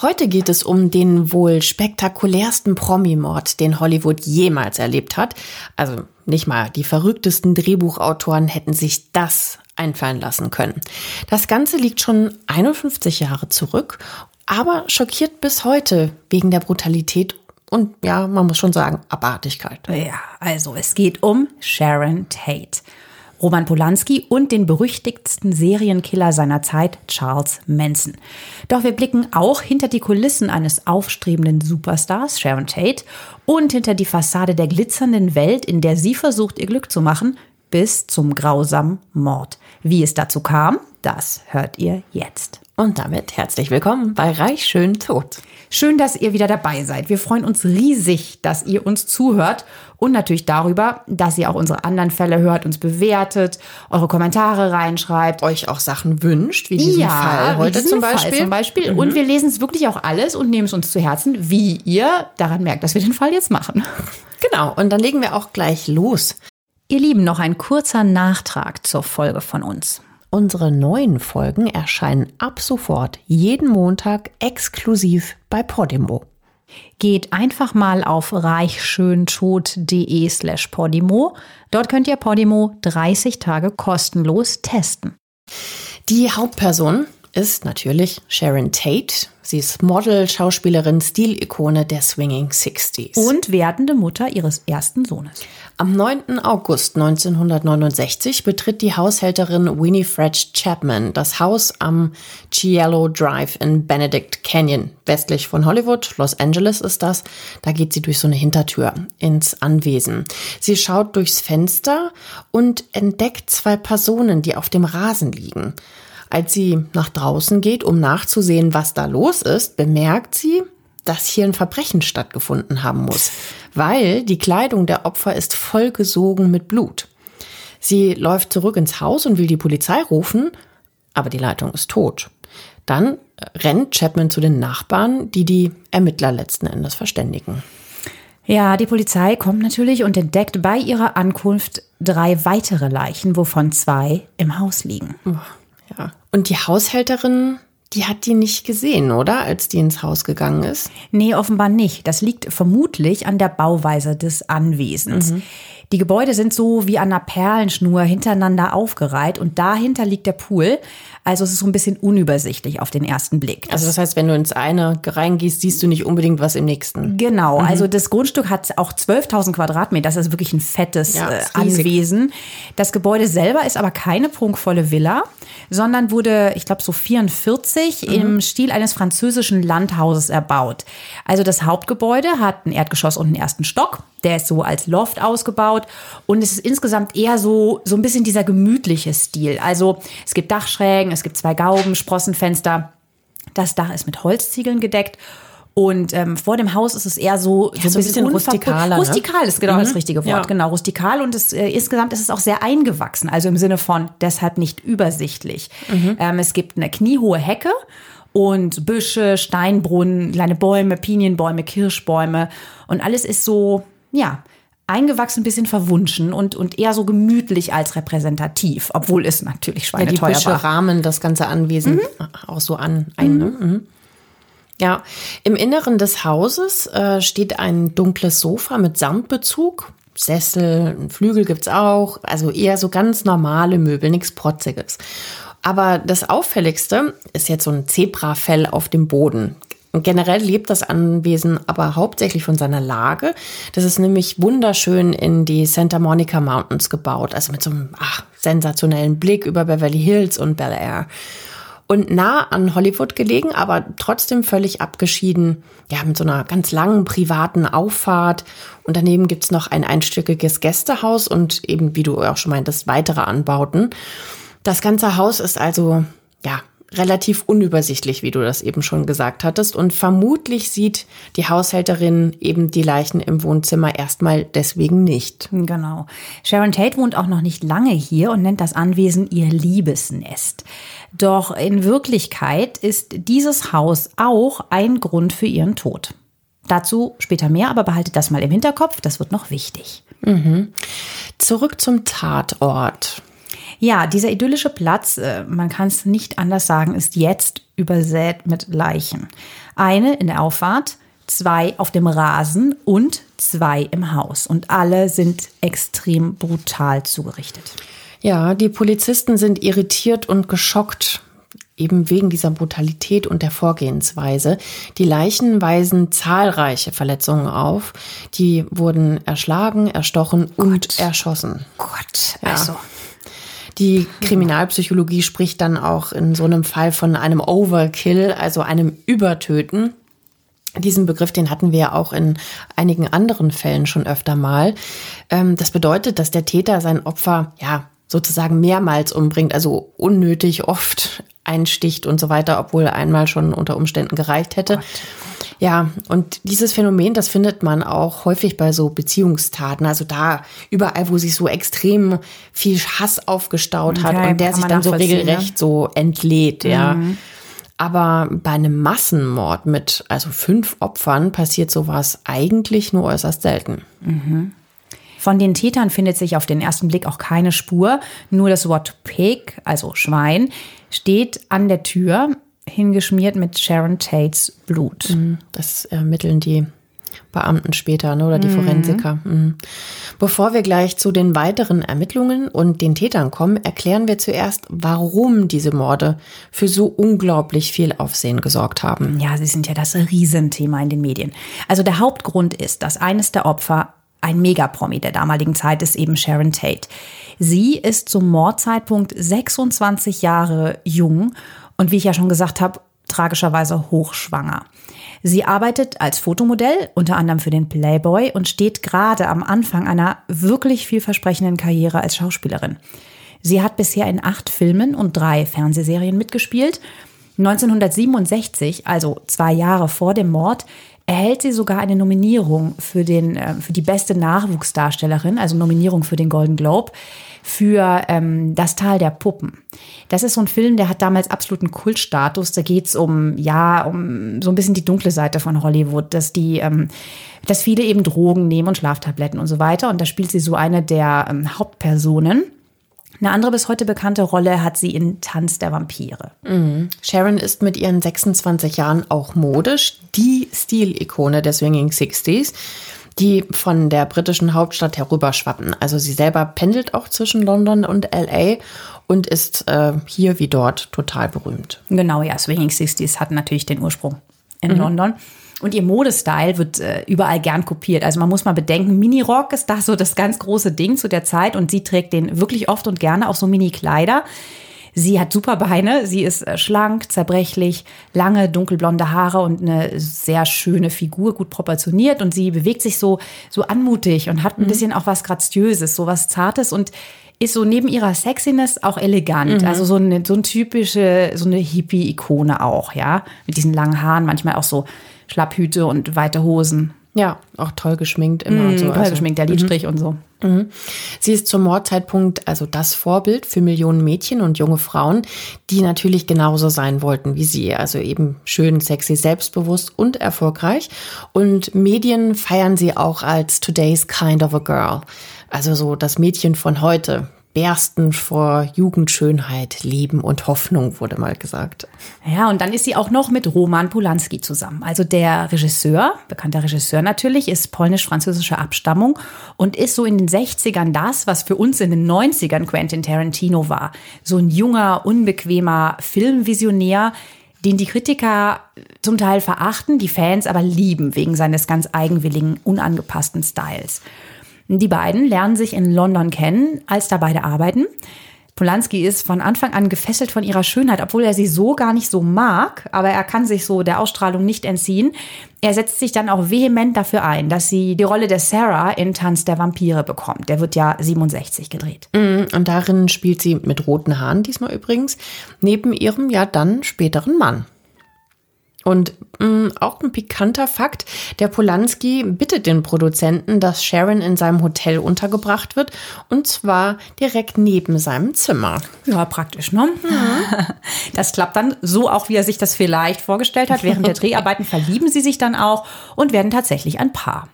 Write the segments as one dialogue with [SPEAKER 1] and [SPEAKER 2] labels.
[SPEAKER 1] Heute geht es um den wohl spektakulärsten Promi-Mord, den Hollywood jemals erlebt hat. Also nicht mal die verrücktesten Drehbuchautoren hätten sich das einfallen lassen können. Das Ganze liegt schon 51 Jahre zurück, aber schockiert bis heute wegen der Brutalität und ja, man muss schon sagen, Abartigkeit.
[SPEAKER 2] Ja, also es geht um Sharon Tate. Roman Polanski und den berüchtigsten Serienkiller seiner Zeit, Charles Manson. Doch wir blicken auch hinter die Kulissen eines aufstrebenden Superstars, Sharon Tate, und hinter die Fassade der glitzernden Welt, in der sie versucht, ihr Glück zu machen, bis zum grausamen Mord. Wie es dazu kam, das hört ihr jetzt.
[SPEAKER 1] Und damit herzlich willkommen bei Reich schön tot.
[SPEAKER 2] Schön, dass ihr wieder dabei seid. Wir freuen uns riesig, dass ihr uns zuhört und natürlich darüber, dass ihr auch unsere anderen Fälle hört, uns bewertet, eure Kommentare reinschreibt,
[SPEAKER 1] euch auch Sachen wünscht, wie diesen ja, Fall heute zum Beispiel.
[SPEAKER 2] Fall zum Beispiel. Mhm. Und wir lesen es wirklich auch alles und nehmen es uns zu Herzen, wie ihr daran merkt, dass wir den Fall jetzt machen.
[SPEAKER 1] Genau, und dann legen wir auch gleich los.
[SPEAKER 2] Ihr Lieben, noch ein kurzer Nachtrag zur Folge von uns.
[SPEAKER 1] Unsere neuen Folgen erscheinen ab sofort jeden Montag exklusiv bei Podimo.
[SPEAKER 2] Geht einfach mal auf reichschöntod.de slash Podimo. Dort könnt ihr Podimo 30 Tage kostenlos testen.
[SPEAKER 1] Die Hauptperson ist natürlich Sharon Tate. Sie ist Model, Schauspielerin, Stilikone der Swinging Sixties.
[SPEAKER 2] Und werdende Mutter ihres ersten Sohnes.
[SPEAKER 1] Am 9. August 1969 betritt die Haushälterin Winifred Chapman das Haus am Cielo Drive in Benedict Canyon, westlich von Hollywood. Los Angeles ist das. Da geht sie durch so eine Hintertür ins Anwesen. Sie schaut durchs Fenster und entdeckt zwei Personen, die auf dem Rasen liegen. Als sie nach draußen geht, um nachzusehen, was da los ist, bemerkt sie, dass hier ein Verbrechen stattgefunden haben muss, weil die Kleidung der Opfer ist vollgesogen mit Blut. Sie läuft zurück ins Haus und will die Polizei rufen, aber die Leitung ist tot. Dann rennt Chapman zu den Nachbarn, die die Ermittler letzten Endes verständigen.
[SPEAKER 2] Ja, die Polizei kommt natürlich und entdeckt bei ihrer Ankunft drei weitere Leichen, wovon zwei im Haus liegen.
[SPEAKER 1] Ja. Und die Haushälterin, die hat die nicht gesehen, oder? Als die ins Haus gegangen ist?
[SPEAKER 2] Nee, offenbar nicht. Das liegt vermutlich an der Bauweise des Anwesens. Mhm. Die Gebäude sind so wie an einer Perlenschnur hintereinander aufgereiht und dahinter liegt der Pool. Also es ist so ein bisschen unübersichtlich auf den ersten Blick.
[SPEAKER 1] Das also das heißt, wenn du ins eine reingehst, siehst du nicht unbedingt was im nächsten.
[SPEAKER 2] Genau, mhm. also das Grundstück hat auch 12.000 Quadratmeter. Das ist wirklich ein fettes ja, äh, Anwesen. Das Gebäude selber ist aber keine prunkvolle Villa, sondern wurde, ich glaube, so 44 mhm. im Stil eines französischen Landhauses erbaut. Also das Hauptgebäude hat ein Erdgeschoss und einen ersten Stock. Der ist so als Loft ausgebaut und es ist insgesamt eher so, so ein bisschen dieser gemütliche Stil. Also es gibt Dachschrägen, es gibt zwei Gauben, Sprossenfenster. Das Dach ist mit Holzziegeln gedeckt. Und ähm, vor dem Haus ist es eher so,
[SPEAKER 1] ja, so, ein bisschen, bisschen rustikaler. Ne?
[SPEAKER 2] Rustikal ist genau mhm. das richtige Wort. Ja. Genau, rustikal. Und es, äh, insgesamt ist es auch sehr eingewachsen. Also im Sinne von deshalb nicht übersichtlich. Mhm. Ähm, es gibt eine kniehohe Hecke und Büsche, Steinbrunnen, kleine Bäume, Pinienbäume, Kirschbäume. Und alles ist so, ja, eingewachsen, ein bisschen verwunschen und, und eher so gemütlich als repräsentativ, obwohl es natürlich schweineteuer
[SPEAKER 1] ja, die Büsche rahmen das ganze Anwesen mhm. auch so an. Ein, ne? mhm. Mhm. Ja, im Inneren des Hauses äh, steht ein dunkles Sofa mit Samtbezug. Sessel, Flügel gibt's auch, also eher so ganz normale Möbel, nichts Protziges. Aber das Auffälligste ist jetzt so ein Zebrafell auf dem Boden. Und generell lebt das Anwesen aber hauptsächlich von seiner Lage. Das ist nämlich wunderschön in die Santa Monica Mountains gebaut, also mit so einem ach, sensationellen Blick über Beverly Hills und Bel Air. und nah an Hollywood gelegen, aber trotzdem völlig abgeschieden, ja, mit so einer ganz langen privaten Auffahrt. Und daneben gibt's noch ein einstöckiges Gästehaus und eben, wie du auch schon meintest, weitere Anbauten. Das ganze Haus ist also, ja, relativ unübersichtlich, wie du das eben schon gesagt hattest. Und vermutlich sieht die Haushälterin eben die Leichen im Wohnzimmer erstmal deswegen nicht.
[SPEAKER 2] Genau. Sharon Tate wohnt auch noch nicht lange hier und nennt das Anwesen ihr Liebesnest. Doch in Wirklichkeit ist dieses Haus auch ein Grund für ihren Tod. Dazu später mehr, aber behaltet das mal im Hinterkopf, das wird noch wichtig.
[SPEAKER 1] Mhm. Zurück zum Tatort.
[SPEAKER 2] Ja, dieser idyllische Platz, äh, man kann es nicht anders sagen, ist jetzt übersät mit Leichen. Eine in der Auffahrt, zwei auf dem Rasen und zwei im Haus. Und alle sind extrem brutal zugerichtet.
[SPEAKER 1] Ja, die Polizisten sind irritiert und geschockt, eben wegen dieser Brutalität und der Vorgehensweise. Die Leichen weisen zahlreiche Verletzungen auf. Die wurden erschlagen, erstochen Gott. und erschossen.
[SPEAKER 2] Gott, also.
[SPEAKER 1] Die Kriminalpsychologie spricht dann auch in so einem Fall von einem Overkill, also einem Übertöten. Diesen Begriff, den hatten wir ja auch in einigen anderen Fällen schon öfter mal. Ähm, das bedeutet, dass der Täter sein Opfer, ja, sozusagen mehrmals umbringt, also unnötig oft einsticht und so weiter, obwohl einmal schon unter Umständen gereicht hätte. Gott. Ja, und dieses Phänomen, das findet man auch häufig bei so Beziehungstaten. Also da überall, wo sich so extrem viel Hass aufgestaut hat okay, und der sich dann so regelrecht ne? so entlädt, ja. Mhm. Aber bei einem Massenmord mit also fünf Opfern passiert sowas eigentlich nur äußerst selten.
[SPEAKER 2] Mhm. Von den Tätern findet sich auf den ersten Blick auch keine Spur. Nur das Wort Pig, also Schwein, steht an der Tür hingeschmiert mit Sharon Tates Blut.
[SPEAKER 1] Mhm. Das ermitteln die Beamten später ne, oder die mhm. Forensiker. Mhm. Bevor wir gleich zu den weiteren Ermittlungen und den Tätern kommen, erklären wir zuerst, warum diese Morde für so unglaublich viel Aufsehen gesorgt haben.
[SPEAKER 2] Ja, sie sind ja das Riesenthema in den Medien. Also der Hauptgrund ist, dass eines der Opfer ein Megapromi der damaligen Zeit ist eben Sharon Tate. Sie ist zum Mordzeitpunkt 26 Jahre jung und wie ich ja schon gesagt habe, tragischerweise hochschwanger. Sie arbeitet als Fotomodell, unter anderem für den Playboy und steht gerade am Anfang einer wirklich vielversprechenden Karriere als Schauspielerin. Sie hat bisher in acht Filmen und drei Fernsehserien mitgespielt. 1967, also zwei Jahre vor dem Mord, erhält sie sogar eine Nominierung für, den, äh, für die beste Nachwuchsdarstellerin, also Nominierung für den Golden Globe für ähm, Das Tal der Puppen. Das ist so ein Film, der hat damals absoluten Kultstatus. Da geht's um, ja, um so ein bisschen die dunkle Seite von Hollywood, dass die, ähm, dass viele eben Drogen nehmen und Schlaftabletten und so weiter. Und da spielt sie so eine der ähm, Hauptpersonen. Eine andere bis heute bekannte Rolle hat sie in Tanz der Vampire.
[SPEAKER 1] Mhm. Sharon ist mit ihren 26 Jahren auch modisch die Stilikone der Swinging Sixties die von der britischen Hauptstadt herüberschwappen. Also sie selber pendelt auch zwischen London und LA und ist äh, hier wie dort total berühmt.
[SPEAKER 2] Genau, ja, Swinging Sixties hat natürlich den Ursprung in mhm. London. Und ihr Modestyle wird äh, überall gern kopiert. Also man muss mal bedenken, Mini-Rock ist da so das ganz große Ding zu der Zeit und sie trägt den wirklich oft und gerne, auch so Mini-Kleider. Sie hat super Beine, sie ist äh, schlank, zerbrechlich, lange dunkelblonde Haare und eine sehr schöne Figur, gut proportioniert und sie bewegt sich so so anmutig und hat ein mhm. bisschen auch was graziöses, so was zartes und ist so neben ihrer Sexiness auch elegant. Mhm. Also so eine, so eine typische, so eine Hippie-Ikone auch, ja. Mit diesen langen Haaren, manchmal auch so Schlapphüte und weite Hosen.
[SPEAKER 1] Ja, auch toll geschminkt immer
[SPEAKER 2] mm,
[SPEAKER 1] und
[SPEAKER 2] so. Toll also, geschminkt, der Lidstrich mhm. und so.
[SPEAKER 1] Mhm. Sie ist zum Mordzeitpunkt also das Vorbild für Millionen Mädchen und junge Frauen, die natürlich genauso sein wollten wie sie. Also eben schön, sexy, selbstbewusst und erfolgreich. Und Medien feiern sie auch als today's kind of a girl. Also so das Mädchen von heute bersten vor Jugendschönheit, Leben und Hoffnung, wurde mal gesagt.
[SPEAKER 2] Ja, und dann ist sie auch noch mit Roman Polanski zusammen. Also der Regisseur, bekannter Regisseur natürlich, ist polnisch-französischer Abstammung und ist so in den 60ern das, was für uns in den 90ern Quentin Tarantino war. So ein junger, unbequemer Filmvisionär, den die Kritiker zum Teil verachten, die Fans aber lieben wegen seines ganz eigenwilligen, unangepassten Styles. Die beiden lernen sich in London kennen, als da beide arbeiten. Polanski ist von Anfang an gefesselt von ihrer Schönheit, obwohl er sie so gar nicht so mag, aber er kann sich so der Ausstrahlung nicht entziehen. Er setzt sich dann auch vehement dafür ein, dass sie die Rolle der Sarah in Tanz der Vampire bekommt. Der wird ja 67 gedreht.
[SPEAKER 1] Mm, und darin spielt sie mit roten Haaren diesmal übrigens, neben ihrem ja dann späteren Mann. Und mh, mm, auch ein pikanter Fakt, der Polanski bittet den Produzenten, dass Sharon in seinem Hotel untergebracht wird, und zwar direkt neben seinem Zimmer.
[SPEAKER 2] Ja, praktisch, ne? Ja. Das klappt dann so auch, wie er sich das vielleicht vorgestellt hat. Während der Dreharbeiten verlieben sie sich dann auch und werden tatsächlich ein Paar.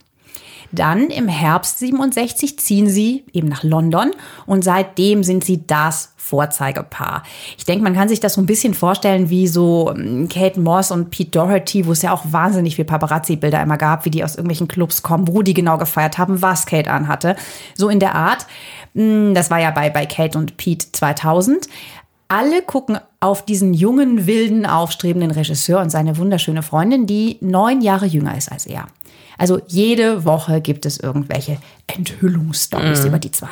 [SPEAKER 2] Dann im Herbst 67 ziehen sie eben nach London und seitdem sind sie das Vorzeigepaar. Ich denke, man kann sich das so ein bisschen vorstellen wie so ähm, Kate Moss und Pete Doherty, wo es ja auch wahnsinnig viel Paparazzi-Bilder immer gab, wie die aus irgendwelchen Clubs kommen, wo die genau gefeiert haben, was Kate anhatte. So in der Art. Hm, das war ja bei, bei Kate und Pete 2000. Alle gucken auf diesen jungen, wilden, aufstrebenden Regisseur und seine wunderschöne Freundin, die neun Jahre jünger ist als er. Also jede Woche gibt es irgendwelche Enthüllungsstories mhm. über die zwei.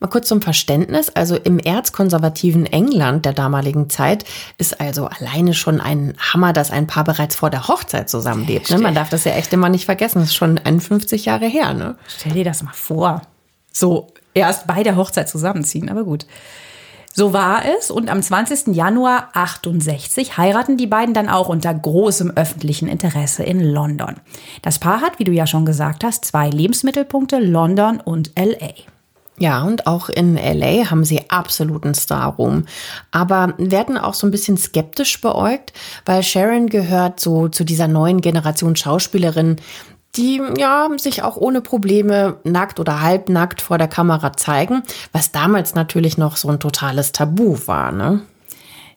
[SPEAKER 1] Mal kurz zum Verständnis. Also im erzkonservativen England der damaligen Zeit ist also alleine schon ein Hammer, dass ein Paar bereits vor der Hochzeit zusammenlebt. Ne? Man darf das ja echt immer nicht vergessen. Das ist schon 51 Jahre her. Ne?
[SPEAKER 2] Stell dir das mal vor. So erst bei der Hochzeit zusammenziehen, aber gut. So war es und am 20. Januar 68 heiraten die beiden dann auch unter großem öffentlichen Interesse in London. Das Paar hat, wie du ja schon gesagt hast, zwei Lebensmittelpunkte, London und LA.
[SPEAKER 1] Ja, und auch in LA haben sie absoluten Star-Ruhm. Aber werden auch so ein bisschen skeptisch beäugt, weil Sharon gehört so zu dieser neuen Generation Schauspielerin, die ja sich auch ohne Probleme nackt oder halbnackt vor der Kamera zeigen, was damals natürlich noch so ein totales Tabu war, ne?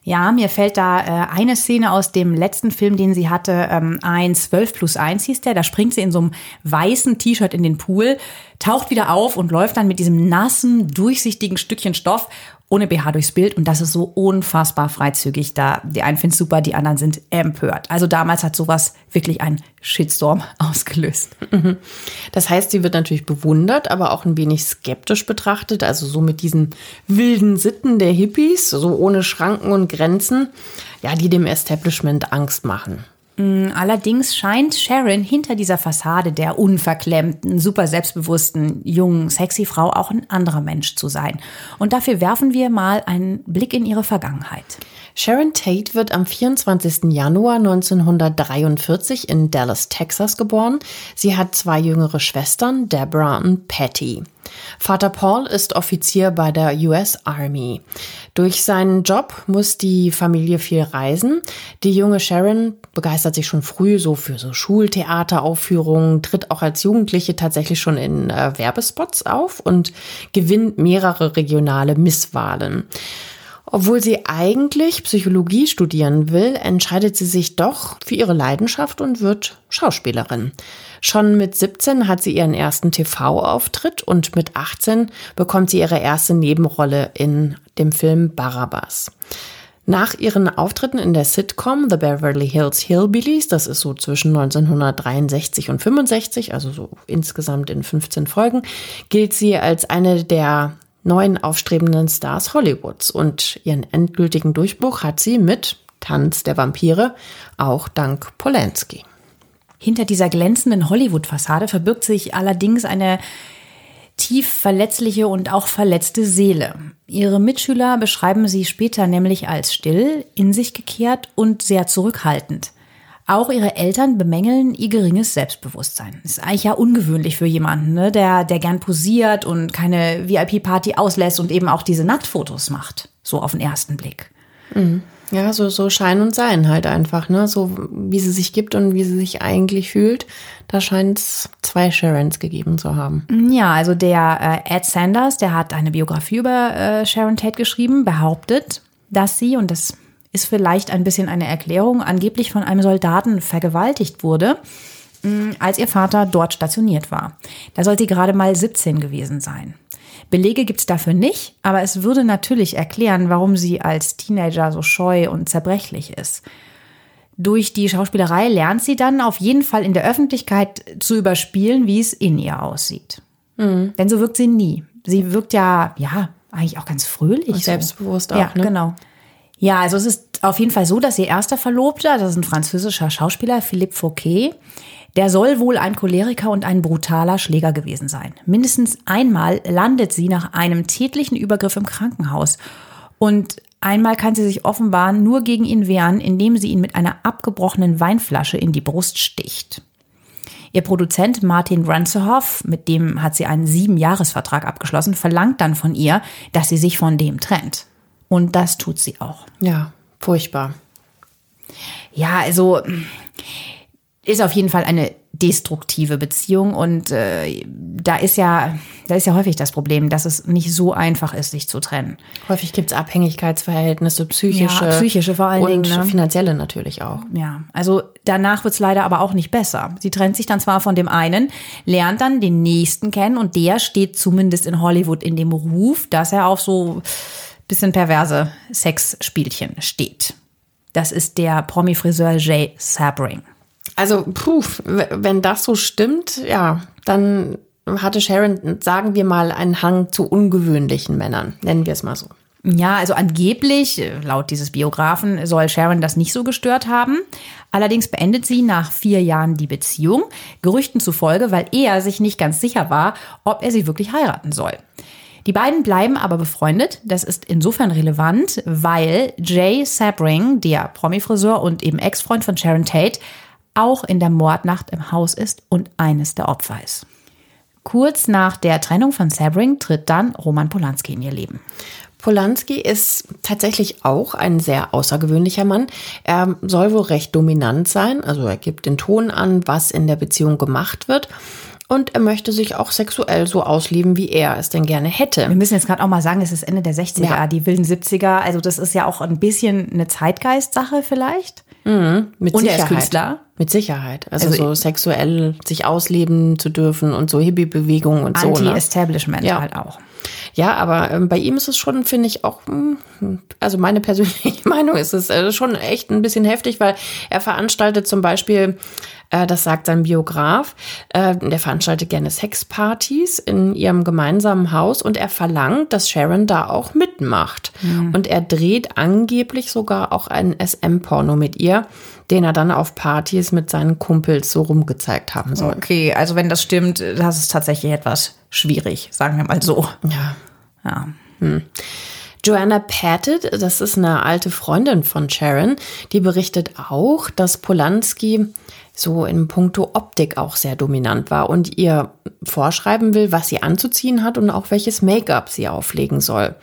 [SPEAKER 2] Ja, mir fällt da äh, eine Szene aus dem letzten Film, den sie hatte, ähm, ein 12 plus 1 hieß der. Da springt sie in so einem weißen T-Shirt in den Pool, taucht wieder auf und läuft dann mit diesem nassen, durchsichtigen Stückchen Stoff ohne BH durchs Bild und das ist so unfassbar freizügig. Da die einen finden super, die anderen sind empört. Also damals hat sowas wirklich einen Shitstorm ausgelöst. Mhm.
[SPEAKER 1] Das heißt, sie wird natürlich bewundert, aber auch ein wenig skeptisch betrachtet. Also so mit diesen wilden Sitten der Hippies, so ohne Schranken und Grenzen, ja, die dem Establishment Angst machen.
[SPEAKER 2] Mm, allerdings scheint Sharon hinter dieser Fassade der unverklemmten, super selbstbewussten, jungen, sexy Frau auch ein anderer Mensch zu sein. Und dafür werfen wir mal einen Blick in ihre Vergangenheit.
[SPEAKER 1] Sharon Tate wird am 24. Januar 1943 in Dallas, Texas geboren. Sie hat zwei jüngere Schwestern, Deborah und Patty. Vater Paul ist Offizier bei der US Army. Durch seinen Job muss die Familie viel reisen. Die junge Sharon begeistert sich schon früh so für so Schultheateraufführungen, tritt auch als Jugendliche tatsächlich schon in äh, Werbespots auf und gewinnt mehrere regionale Misswahlen. Obwohl sie eigentlich Psychologie studieren will, entscheidet sie sich doch für ihre Leidenschaft und wird Schauspielerin. Schon mit 17 hat sie ihren ersten TV-Auftritt und mit 18 bekommt sie ihre erste Nebenrolle in dem Film Barabbas. Nach ihren Auftritten in der Sitcom The Beverly Hills Hillbillies, das ist so zwischen 1963 und 65, also so insgesamt in 15 Folgen, gilt sie als eine der neuen aufstrebenden Stars Hollywoods und ihren endgültigen Durchbruch hat sie mit Tanz der Vampire, auch dank Polanski.
[SPEAKER 2] Hinter dieser glänzenden Hollywood-Fassade verbirgt sich allerdings eine tief verletzliche und auch verletzte Seele. Ihre Mitschüler beschreiben sie später nämlich als still, in sich gekehrt und sehr zurückhaltend. Auch ihre Eltern bemängeln ihr geringes Selbstbewusstsein. Das ist eigentlich ja ungewöhnlich für jemanden, ne? der, der gern posiert und keine VIP-Party auslässt und eben auch diese Nacktfotos macht. So auf den ersten Blick.
[SPEAKER 1] Mhm. Ja, so, so Schein und Sein halt einfach, ne? So wie sie sich gibt und wie sie sich eigentlich fühlt. Da scheint es zwei Sharons gegeben zu haben.
[SPEAKER 2] Ja, also der äh, Ed Sanders, der hat eine Biografie über äh, Sharon Tate geschrieben, behauptet, dass sie, und das ist vielleicht ein bisschen eine Erklärung, angeblich von einem Soldaten vergewaltigt wurde, mm, als ihr Vater dort stationiert war. Da sollte sie gerade mal 17 gewesen sein. Belege gibt es dafür nicht, aber es würde natürlich erklären, warum sie als Teenager so scheu und zerbrechlich ist. Durch die Schauspielerei lernt sie dann auf jeden Fall in der Öffentlichkeit zu überspielen, wie es in ihr aussieht. Mhm. Denn so wirkt sie nie. Sie wirkt ja, ja, eigentlich auch ganz fröhlich.
[SPEAKER 1] Und selbstbewusst
[SPEAKER 2] so.
[SPEAKER 1] auch,
[SPEAKER 2] ja,
[SPEAKER 1] ne?
[SPEAKER 2] genau. Ja, also es ist auf jeden Fall so, dass ihr erster Verlobter, das ist ein französischer Schauspieler, Philippe Fouquet, der soll wohl ein Choleriker und ein brutaler Schläger gewesen sein. Mindestens einmal landet sie nach einem tätlichen Übergriff im Krankenhaus. Und einmal kann sie sich offenbar nur gegen ihn wehren, indem sie ihn mit einer abgebrochenen Weinflasche in die Brust sticht. Ihr Produzent Martin Ranzerhoff, mit dem hat sie einen Siebenjahresvertrag abgeschlossen, verlangt dann von ihr, dass sie sich von dem trennt. Und das tut sie auch.
[SPEAKER 1] Ja, furchtbar.
[SPEAKER 2] Ja, also ist auf jeden Fall eine destruktive Beziehung und äh, da ist ja da ist ja häufig das Problem, dass es nicht so einfach ist, sich zu trennen.
[SPEAKER 1] Häufig gibt es Abhängigkeitsverhältnisse, psychische,
[SPEAKER 2] ja, psychische vor allen
[SPEAKER 1] und
[SPEAKER 2] Dingen, ne?
[SPEAKER 1] finanzielle natürlich auch.
[SPEAKER 2] Ja, also danach wird es leider aber auch nicht besser. Sie trennt sich dann zwar von dem einen, lernt dann den nächsten kennen und der steht zumindest in Hollywood in dem Ruf, dass er auf so bisschen perverse Sexspielchen steht. Das ist der Promi-Friseur Jay Sabring.
[SPEAKER 1] Also, puh, wenn das so stimmt, ja, dann hatte Sharon, sagen wir mal, einen Hang zu ungewöhnlichen Männern, nennen wir es mal so.
[SPEAKER 2] Ja, also angeblich, laut dieses Biografen, soll Sharon das nicht so gestört haben. Allerdings beendet sie nach vier Jahren die Beziehung, Gerüchten zufolge, weil er sich nicht ganz sicher war, ob er sie wirklich heiraten soll. Die beiden bleiben aber befreundet. Das ist insofern relevant, weil Jay Sabring, der Promi-Friseur und eben Ex-Freund von Sharon Tate, auch in der Mordnacht im Haus ist und eines der Opfer ist. Kurz nach der Trennung von Sabring tritt dann Roman Polanski in ihr Leben.
[SPEAKER 1] Polanski ist tatsächlich auch ein sehr außergewöhnlicher Mann. Er soll wohl recht dominant sein, also er gibt den Ton an, was in der Beziehung gemacht wird. Und er möchte sich auch sexuell so ausleben, wie er es denn gerne hätte.
[SPEAKER 2] Wir müssen jetzt gerade auch mal sagen, es ist Ende der 60er, ja. die wilden 70er. Also das ist ja auch ein bisschen eine Zeitgeist-Sache vielleicht.
[SPEAKER 1] Mhm, mit
[SPEAKER 2] und
[SPEAKER 1] Sicherheit.
[SPEAKER 2] er ist Künstler.
[SPEAKER 1] Mit Sicherheit. Also, also so sexuell sich ausleben zu dürfen und so Hippie-Bewegungen und so. Ne?
[SPEAKER 2] Anti-Establishment
[SPEAKER 1] ja.
[SPEAKER 2] halt auch.
[SPEAKER 1] Ja, aber ähm, bei ihm ist es schon, finde ich, auch, hm, also meine persönliche Meinung ist es äh, schon echt ein bisschen heftig, weil er veranstaltet zum Beispiel, äh, das sagt sein Biograf, äh, der veranstaltet gerne Sexpartys in ihrem gemeinsamen Haus und er verlangt, dass Sharon da auch mitmacht. Mhm. Und er dreht angeblich sogar auch einen SM-Porno mit ihr, den er dann auf Partys mit seinen Kumpels so rumgezeigt haben soll.
[SPEAKER 2] Okay, also wenn das stimmt, das ist tatsächlich etwas schwierig, sagen wir mal so.
[SPEAKER 1] Ja.
[SPEAKER 2] Ja.
[SPEAKER 1] Hm. Joanna Pettit, das ist eine alte Freundin von Sharon, die berichtet auch, dass Polanski so in puncto Optik auch sehr dominant war und ihr vorschreiben will, was sie anzuziehen hat und auch welches Make-up sie auflegen soll.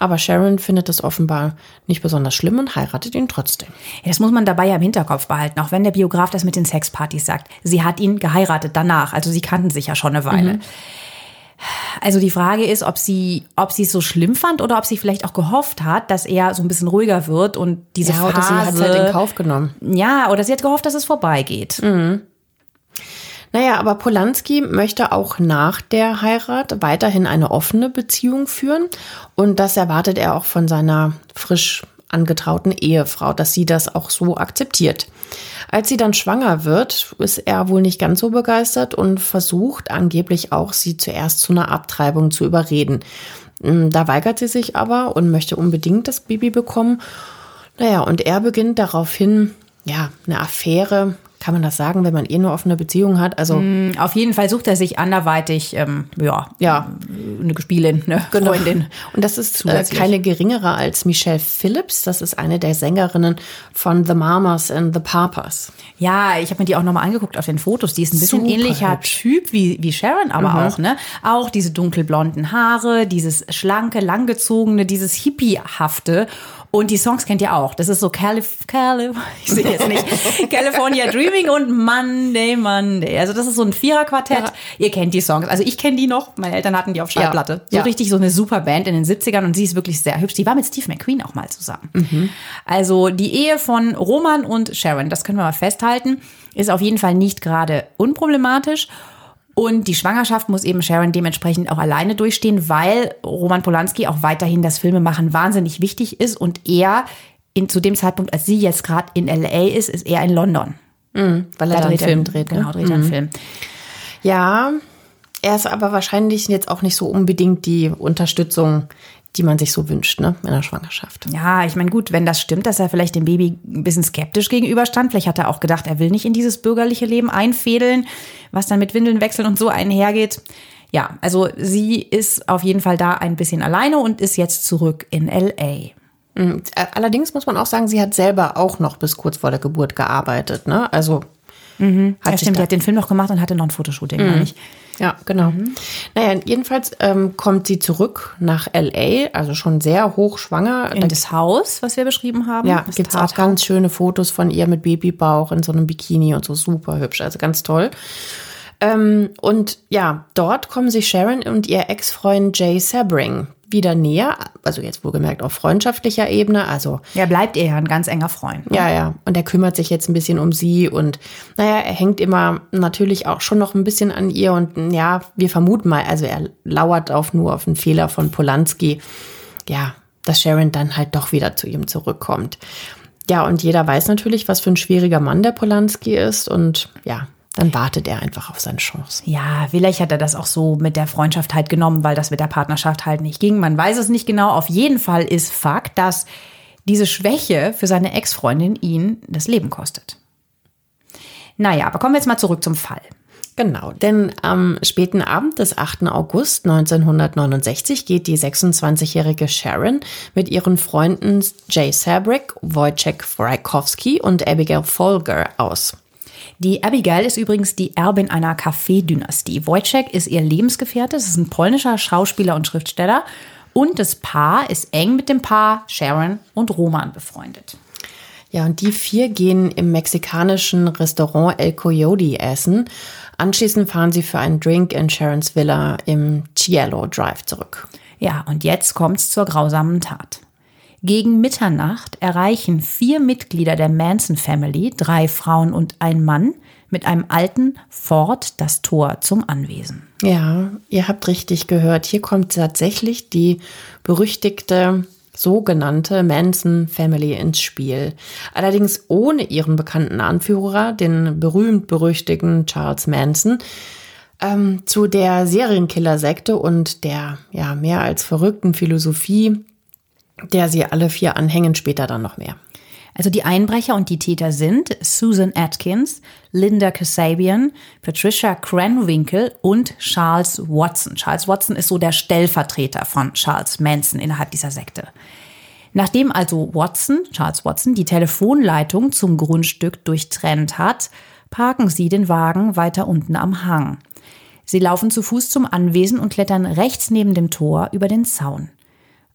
[SPEAKER 1] Aber Sharon findet das offenbar nicht besonders schlimm und heiratet ihn trotzdem.
[SPEAKER 2] Ja, das muss man dabei ja im Hinterkopf behalten, auch wenn der Biograf das mit den Sexpartys sagt. Sie hat ihn geheiratet danach, also sie kannten sich ja schon eine Weile. Mhm. Also die Frage ist, ob sie, ob sie es so schlimm fand oder ob sie vielleicht auch gehofft hat, dass er so ein bisschen ruhiger wird und diese ja,
[SPEAKER 1] oder
[SPEAKER 2] Phase.
[SPEAKER 1] sie hat es halt in Kauf genommen.
[SPEAKER 2] Ja, oder sie hat gehofft, dass es vorbeigeht.
[SPEAKER 1] Mhm. Naja, aber Polanski möchte auch nach der Heirat weiterhin eine offene Beziehung führen. Und das erwartet er auch von seiner frisch angetrauten Ehefrau, dass sie das auch so akzeptiert. Als sie dann schwanger wird, ist er wohl nicht ganz so begeistert und versucht angeblich auch, sie zuerst zu einer Abtreibung zu überreden. Hm, da weigert sie sich aber und möchte unbedingt das Baby bekommen. Naja, und er beginnt daraufhin, ja, eine Affäre kann man das sagen, wenn man eh nur offene Beziehung hat? Also
[SPEAKER 2] mm, auf jeden Fall sucht er sich anderweitig, ähm, ja,
[SPEAKER 1] ja,
[SPEAKER 2] eine Gespielin, eine genau. Freundin.
[SPEAKER 1] Und das ist äh, keine geringere als Michelle Phillips. Das ist eine der Sängerinnen von The Mamas and the Papas.
[SPEAKER 2] Ja, ich habe mir die auch nochmal angeguckt auf den Fotos. Die ist ein bisschen Super ähnlicher hübsch. Typ wie, wie Sharon, aber mhm. auch, ne? Auch diese dunkelblonden Haare, dieses schlanke, langgezogene, dieses Hippiehafte. Und die Songs kennt ihr auch. Das ist so Calif, Calif ich sehe jetzt nicht, California Dreaming und Monday, Monday. Also das ist so ein Viererquartett. Ja. Ihr kennt die Songs. Also ich kenne die noch. Meine Eltern hatten die auf Schallplatte. Ja. So richtig so eine super Band in den 70ern und sie ist wirklich sehr hübsch. Die war mit Steve McQueen auch mal zusammen. Mhm. Also die Ehe von Roman und Sharon, das können wir mal festhalten, ist auf jeden Fall nicht gerade unproblematisch. Und die Schwangerschaft muss eben Sharon dementsprechend auch alleine durchstehen, weil Roman Polanski auch weiterhin das Filmemachen wahnsinnig wichtig ist und er in, zu dem Zeitpunkt, als sie jetzt gerade in LA ist, ist er in London.
[SPEAKER 1] Mhm, weil er da, einen Film dreht.
[SPEAKER 2] Ne? Genau, dreht mhm. einen Film.
[SPEAKER 1] Ja, er ist aber wahrscheinlich jetzt auch nicht so unbedingt die Unterstützung, die man sich so wünscht, ne, in der Schwangerschaft.
[SPEAKER 2] Ja, ich meine, gut, wenn das stimmt, dass er vielleicht dem Baby ein bisschen skeptisch gegenüberstand. Vielleicht hat er auch gedacht, er will nicht in dieses bürgerliche Leben einfädeln, was dann mit Windeln wechseln und so einhergeht. Ja, also sie ist auf jeden Fall da ein bisschen alleine und ist jetzt zurück in LA.
[SPEAKER 1] Mhm. Allerdings muss man auch sagen, sie hat selber auch noch bis kurz vor der Geburt gearbeitet, ne? Also
[SPEAKER 2] mhm. hat ja, stimmt, die hat den Film noch gemacht und hatte noch ein Fotoshooting, mhm. nicht?
[SPEAKER 1] Ja, genau. Mhm. Naja, jedenfalls ähm, kommt sie zurück nach LA, also schon sehr hochschwanger.
[SPEAKER 2] In das Haus, was wir beschrieben haben.
[SPEAKER 1] Ja, es gibt auch ganz schöne Fotos von ihr mit Babybauch in so einem Bikini und so super hübsch, also ganz toll. Ähm, und ja, dort kommen sich Sharon und ihr Ex-Freund Jay Sabring wieder näher, also jetzt wohlgemerkt auf freundschaftlicher Ebene. Also
[SPEAKER 2] er bleibt eher ein ganz enger Freund.
[SPEAKER 1] Ne? Ja, ja. Und er kümmert sich jetzt ein bisschen um sie und naja, er hängt immer natürlich auch schon noch ein bisschen an ihr und ja, wir vermuten mal, also er lauert auf nur auf einen Fehler von Polanski. Ja, dass Sharon dann halt doch wieder zu ihm zurückkommt. Ja, und jeder weiß natürlich, was für ein schwieriger Mann der Polanski ist und ja, dann wartet er einfach auf seine Chance.
[SPEAKER 2] Ja, vielleicht hat er das auch so mit der Freundschaft halt genommen, weil das mit der Partnerschaft halt nicht ging. Man weiß es nicht genau. Auf jeden Fall ist Fakt, dass diese Schwäche für seine Ex-Freundin ihn das Leben kostet. Naja, aber kommen wir jetzt mal zurück zum Fall.
[SPEAKER 1] Genau, denn am späten Abend des 8. August 1969 geht die 26-jährige Sharon mit ihren Freunden Jay Sabrick, Wojciech Frykowski und Abigail Folger aus.
[SPEAKER 2] Die Abigail ist übrigens die Erbin einer Kaffee-Dynastie. Wojciech ist ihr Lebensgefährte. Es ist ein polnischer Schauspieler und Schriftsteller. Und das Paar ist eng mit dem Paar Sharon und Roman befreundet.
[SPEAKER 1] Ja, und die vier gehen im mexikanischen Restaurant El Coyote essen. Anschließend fahren sie für einen Drink in Sharons Villa im Cielo Drive zurück.
[SPEAKER 2] Ja, und jetzt kommt's zur grausamen Tat. Gegen Mitternacht erreichen vier Mitglieder der Manson Family, drei Frauen und ein Mann, mit einem alten Ford das Tor zum Anwesen.
[SPEAKER 1] Ja, ihr habt richtig gehört. Hier kommt tatsächlich die berüchtigte sogenannte Manson Family ins Spiel. Allerdings ohne ihren bekannten Anführer, den berühmt-berüchtigten Charles Manson. Ähm, zu der Serienkiller-Sekte und der ja mehr als verrückten Philosophie der sie alle vier anhängen, später dann noch mehr.
[SPEAKER 2] Also die Einbrecher und die Täter sind Susan Atkins, Linda Kasabian, Patricia Cranwinkle und Charles Watson. Charles Watson ist so der Stellvertreter von Charles Manson innerhalb dieser Sekte. Nachdem also Watson, Charles Watson, die Telefonleitung zum Grundstück durchtrennt hat, parken sie den Wagen weiter unten am Hang. Sie laufen zu Fuß zum Anwesen und klettern rechts neben dem Tor über den Zaun.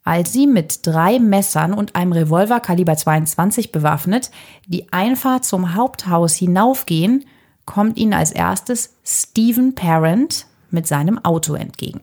[SPEAKER 2] Als sie mit drei Messern und einem Revolver Kaliber 22 bewaffnet die Einfahrt zum Haupthaus hinaufgehen, kommt ihnen als erstes Stephen Parent mit seinem Auto entgegen.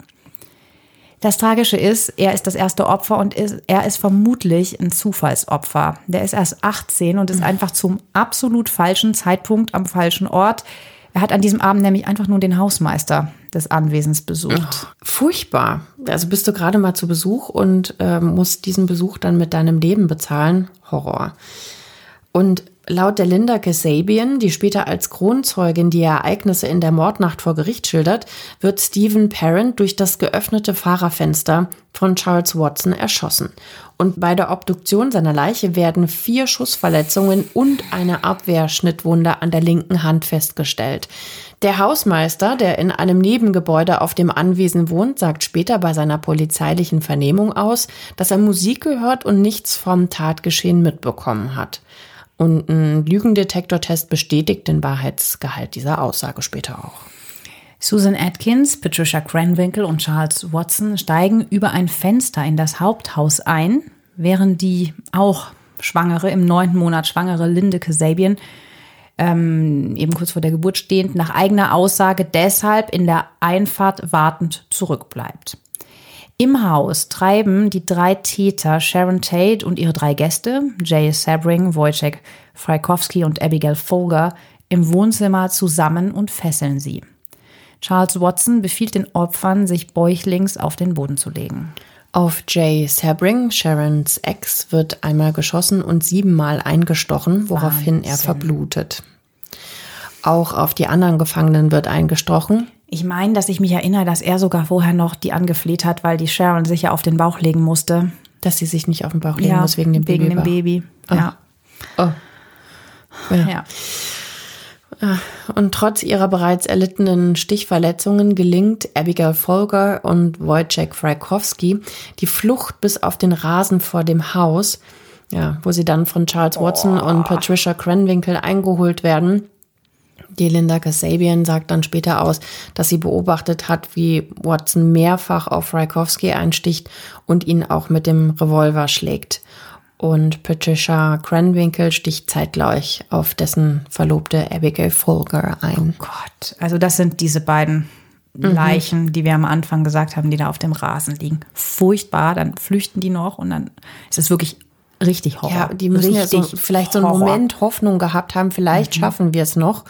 [SPEAKER 2] Das Tragische ist, er ist das erste Opfer und ist, er ist vermutlich ein Zufallsopfer. Der ist erst 18 und ist mhm. einfach zum absolut falschen Zeitpunkt am falschen Ort er hat an diesem Abend nämlich einfach nur den Hausmeister des Anwesens besucht.
[SPEAKER 1] Ach, furchtbar. Also bist du gerade mal zu Besuch und äh, musst diesen Besuch dann mit deinem Leben bezahlen. Horror. Und laut der Linda Kasabian, die später als Kronzeugin die Ereignisse in der Mordnacht vor Gericht schildert, wird Stephen Parent durch das geöffnete Fahrerfenster von Charles Watson erschossen. Und bei der Obduktion seiner Leiche werden vier Schussverletzungen und eine Abwehrschnittwunde an der linken Hand festgestellt. Der Hausmeister, der in einem Nebengebäude auf dem Anwesen wohnt, sagt später bei seiner polizeilichen Vernehmung aus, dass er Musik gehört und nichts vom Tatgeschehen mitbekommen hat. Und ein Lügendetektortest bestätigt den Wahrheitsgehalt dieser Aussage später auch.
[SPEAKER 2] Susan Atkins, Patricia Cranwinkle und Charles Watson steigen über ein Fenster in das Haupthaus ein, während die auch schwangere, im neunten Monat schwangere Linde Kasabian ähm, eben kurz vor der Geburt stehend, nach eigener Aussage deshalb in der Einfahrt wartend zurückbleibt. Im Haus treiben die drei Täter Sharon Tate und ihre drei Gäste, Jay Sabring, Wojciech Frykowski und Abigail Folger, im Wohnzimmer zusammen und fesseln sie. Charles Watson befiehlt den Opfern, sich bäuchlings auf den Boden zu legen.
[SPEAKER 1] Auf Jay Sabring, Sharons Ex, wird einmal geschossen und siebenmal eingestochen, woraufhin Wahnsinn. er verblutet. Auch auf die anderen Gefangenen wird eingestochen.
[SPEAKER 2] Ich meine, dass ich mich erinnere, dass er sogar vorher noch die angefleht hat, weil die Sharon sich ja auf den Bauch legen musste.
[SPEAKER 1] Dass sie sich nicht auf den Bauch legen ja, muss wegen dem
[SPEAKER 2] wegen Baby. Wegen dem Baby, oh. ja. Oh.
[SPEAKER 1] ja. ja. Ah, und trotz ihrer bereits erlittenen Stichverletzungen gelingt Abigail Folger und Wojciech Frykowski die Flucht bis auf den Rasen vor dem Haus, ja, wo sie dann von Charles Watson oh. und Patricia Krenwinkel eingeholt werden. Die Linda Kasabian sagt dann später aus, dass sie beobachtet hat, wie Watson mehrfach auf Frykowski einsticht und ihn auch mit dem Revolver schlägt und Patricia Cranwinkel sticht zeitgleich auf dessen Verlobte Abigail Folger ein.
[SPEAKER 2] Oh Gott, also das sind diese beiden mhm. Leichen, mhm. die wir am Anfang gesagt haben, die da auf dem Rasen liegen. Furchtbar, dann flüchten die noch und dann ist es wirklich richtig Horror. Ja,
[SPEAKER 1] die müssen richtig ja so, vielleicht Horror. so einen Moment Hoffnung gehabt haben, vielleicht mhm. schaffen wir es noch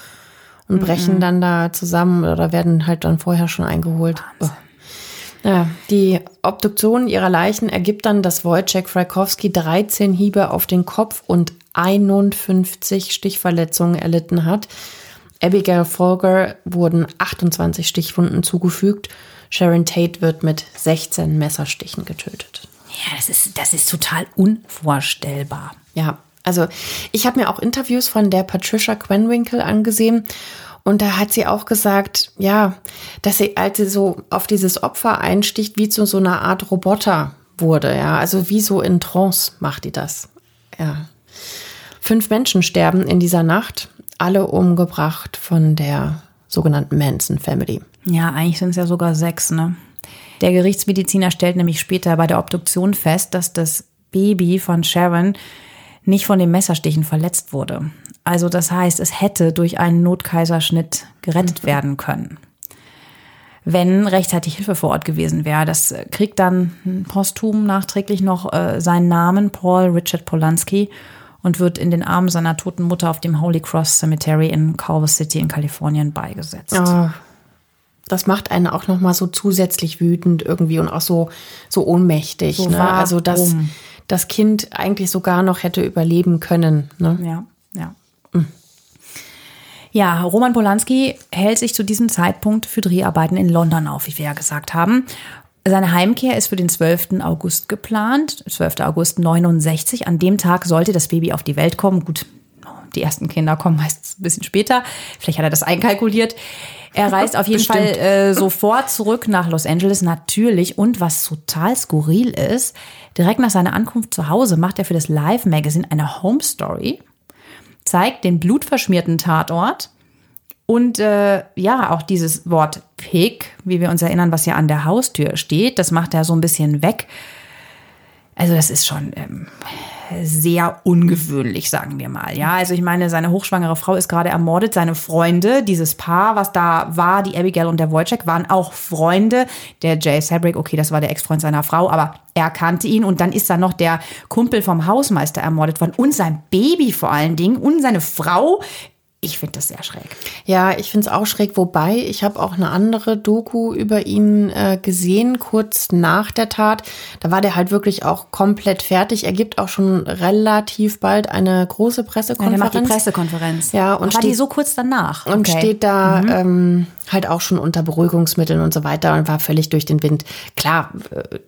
[SPEAKER 1] und brechen mhm. dann da zusammen oder werden halt dann vorher schon eingeholt. Wahnsinn. Ja, die Obduktion ihrer Leichen ergibt dann, dass Wojciech Frykowski 13 Hiebe auf den Kopf und 51 Stichverletzungen erlitten hat. Abigail Folger wurden 28 Stichwunden zugefügt. Sharon Tate wird mit 16 Messerstichen getötet.
[SPEAKER 2] Ja, das ist, das ist total unvorstellbar.
[SPEAKER 1] Ja, also ich habe mir auch Interviews von der Patricia Quenwinkel angesehen und da hat sie auch gesagt, ja, dass sie, als sie so auf dieses Opfer einsticht, wie zu so einer Art Roboter wurde, ja. Also wie so in Trance macht die das. Ja. Fünf Menschen sterben in dieser Nacht, alle umgebracht von der sogenannten Manson Family.
[SPEAKER 2] Ja, eigentlich sind es ja sogar sechs, ne? Der Gerichtsmediziner stellt nämlich später bei der Obduktion fest, dass das Baby von Sharon nicht von den Messerstichen verletzt wurde. Also das heißt, es hätte durch einen Notkaiserschnitt gerettet mhm. werden können. Wenn rechtzeitig Hilfe vor Ort gewesen wäre. Das kriegt dann posthum nachträglich noch äh, seinen Namen, Paul Richard Polanski, und wird in den Armen seiner toten Mutter auf dem Holy Cross Cemetery in Culver City in Kalifornien beigesetzt.
[SPEAKER 1] Oh, das macht einen auch noch mal so zusätzlich wütend irgendwie und auch so so ohnmächtig. So ne? Also dass das Kind eigentlich sogar noch hätte überleben können. Ne?
[SPEAKER 2] Ja, ja. Ja, Roman Polanski hält sich zu diesem Zeitpunkt für Dreharbeiten in London auf, wie wir ja gesagt haben. Seine Heimkehr ist für den 12. August geplant, 12. August 69. An dem Tag sollte das Baby auf die Welt kommen. Gut, die ersten Kinder kommen meistens ein bisschen später. Vielleicht hat er das einkalkuliert. Er reist auf jeden Fall äh, sofort zurück nach Los Angeles, natürlich. Und was total skurril ist, direkt nach seiner Ankunft zu Hause macht er für das Live Magazine eine Home Story zeigt den blutverschmierten Tatort und äh, ja, auch dieses Wort Pig, wie wir uns erinnern, was ja an der Haustür steht, das macht er so ein bisschen weg. Also das ist schon ähm, sehr ungewöhnlich, sagen wir mal. Ja, also ich meine, seine hochschwangere Frau ist gerade ermordet. Seine Freunde, dieses Paar, was da war, die Abigail und der Wojciech, waren auch Freunde. Der Jay Sabrick, okay, das war der Ex-Freund seiner Frau, aber er kannte ihn. Und dann ist da noch der Kumpel vom Hausmeister ermordet worden und sein Baby vor allen Dingen und seine Frau ich finde das sehr schräg.
[SPEAKER 1] Ja, ich finde es auch schräg, wobei ich habe auch eine andere Doku über ihn äh, gesehen, kurz nach der Tat. Da war der halt wirklich auch komplett fertig. Er gibt auch schon relativ bald eine große Pressekonferenz. Ja,
[SPEAKER 2] der macht die Pressekonferenz.
[SPEAKER 1] Ja, und
[SPEAKER 2] war
[SPEAKER 1] steht,
[SPEAKER 2] die so kurz danach.
[SPEAKER 1] Und okay. steht da mhm. ähm, halt auch schon unter Beruhigungsmitteln und so weiter und war völlig durch den Wind. Klar, äh,